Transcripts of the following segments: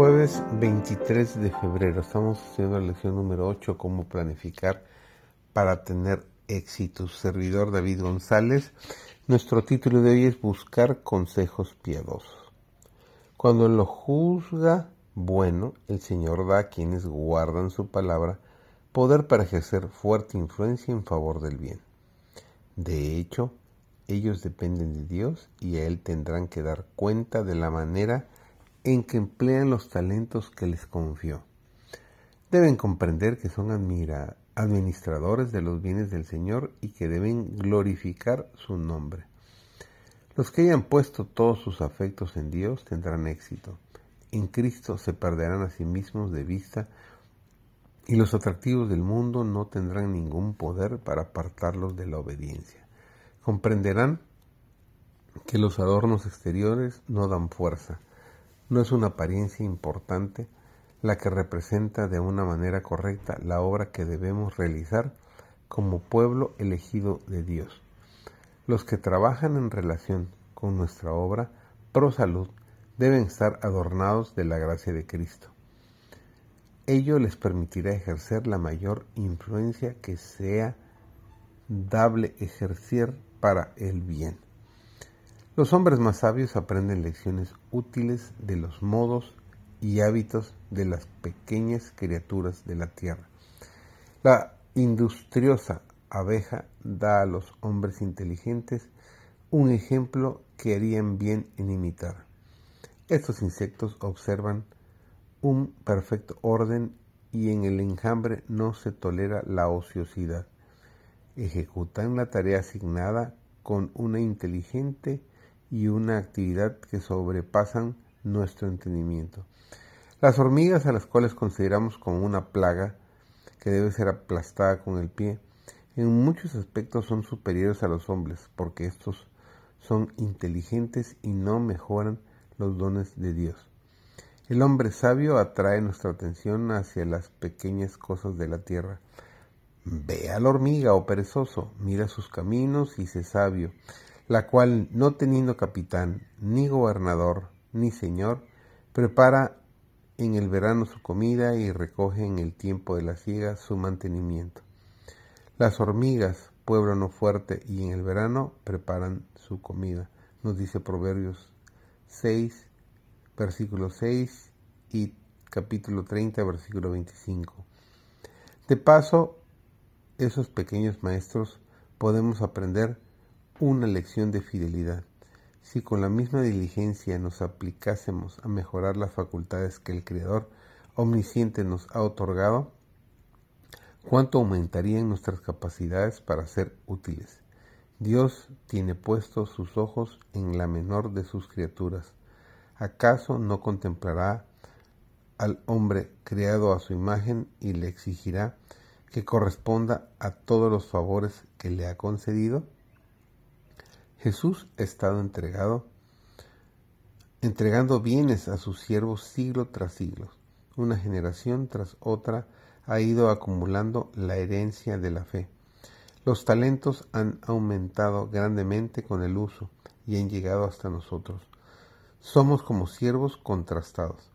Jueves 23 de febrero. Estamos haciendo la lección número 8, cómo planificar para tener éxito. servidor David González. Nuestro título de hoy es Buscar consejos piadosos. Cuando lo juzga bueno, el Señor da a quienes guardan su palabra poder para ejercer fuerte influencia en favor del bien. De hecho, ellos dependen de Dios y a Él tendrán que dar cuenta de la manera en que emplean los talentos que les confió. Deben comprender que son administradores de los bienes del Señor y que deben glorificar su nombre. Los que hayan puesto todos sus afectos en Dios tendrán éxito. En Cristo se perderán a sí mismos de vista y los atractivos del mundo no tendrán ningún poder para apartarlos de la obediencia. Comprenderán que los adornos exteriores no dan fuerza, no es una apariencia importante la que representa de una manera correcta la obra que debemos realizar como pueblo elegido de Dios. Los que trabajan en relación con nuestra obra pro salud deben estar adornados de la gracia de Cristo. Ello les permitirá ejercer la mayor influencia que sea dable ejercer para el bien. Los hombres más sabios aprenden lecciones útiles de los modos y hábitos de las pequeñas criaturas de la tierra. La industriosa abeja da a los hombres inteligentes un ejemplo que harían bien en imitar. Estos insectos observan un perfecto orden y en el enjambre no se tolera la ociosidad. Ejecutan la tarea asignada con una inteligente y una actividad que sobrepasan nuestro entendimiento. Las hormigas, a las cuales consideramos como una plaga que debe ser aplastada con el pie, en muchos aspectos son superiores a los hombres, porque estos son inteligentes y no mejoran los dones de Dios. El hombre sabio atrae nuestra atención hacia las pequeñas cosas de la tierra. Ve a la hormiga, oh perezoso, mira sus caminos y sé sabio la cual, no teniendo capitán, ni gobernador, ni señor, prepara en el verano su comida y recoge en el tiempo de la siega su mantenimiento. Las hormigas, pueblo no fuerte, y en el verano preparan su comida, nos dice Proverbios 6, versículo 6 y capítulo 30, versículo 25. De paso, esos pequeños maestros podemos aprender una lección de fidelidad. Si con la misma diligencia nos aplicásemos a mejorar las facultades que el Creador omnisciente nos ha otorgado, ¿cuánto aumentarían nuestras capacidades para ser útiles? Dios tiene puestos sus ojos en la menor de sus criaturas. ¿Acaso no contemplará al hombre creado a su imagen y le exigirá que corresponda a todos los favores que le ha concedido? Jesús ha estado entregado, entregando bienes a sus siervos siglo tras siglo. Una generación tras otra ha ido acumulando la herencia de la fe. Los talentos han aumentado grandemente con el uso y han llegado hasta nosotros. Somos como siervos contrastados.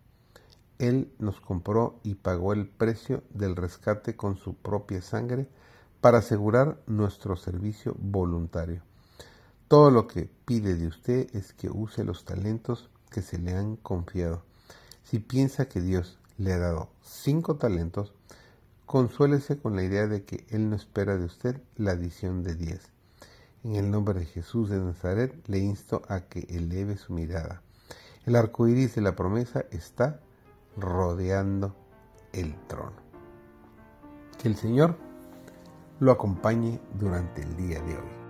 Él nos compró y pagó el precio del rescate con su propia sangre para asegurar nuestro servicio voluntario. Todo lo que pide de usted es que use los talentos que se le han confiado. Si piensa que Dios le ha dado cinco talentos, consuélese con la idea de que Él no espera de usted la adición de diez. En el nombre de Jesús de Nazaret le insto a que eleve su mirada. El arco iris de la promesa está rodeando el trono. Que el Señor lo acompañe durante el día de hoy.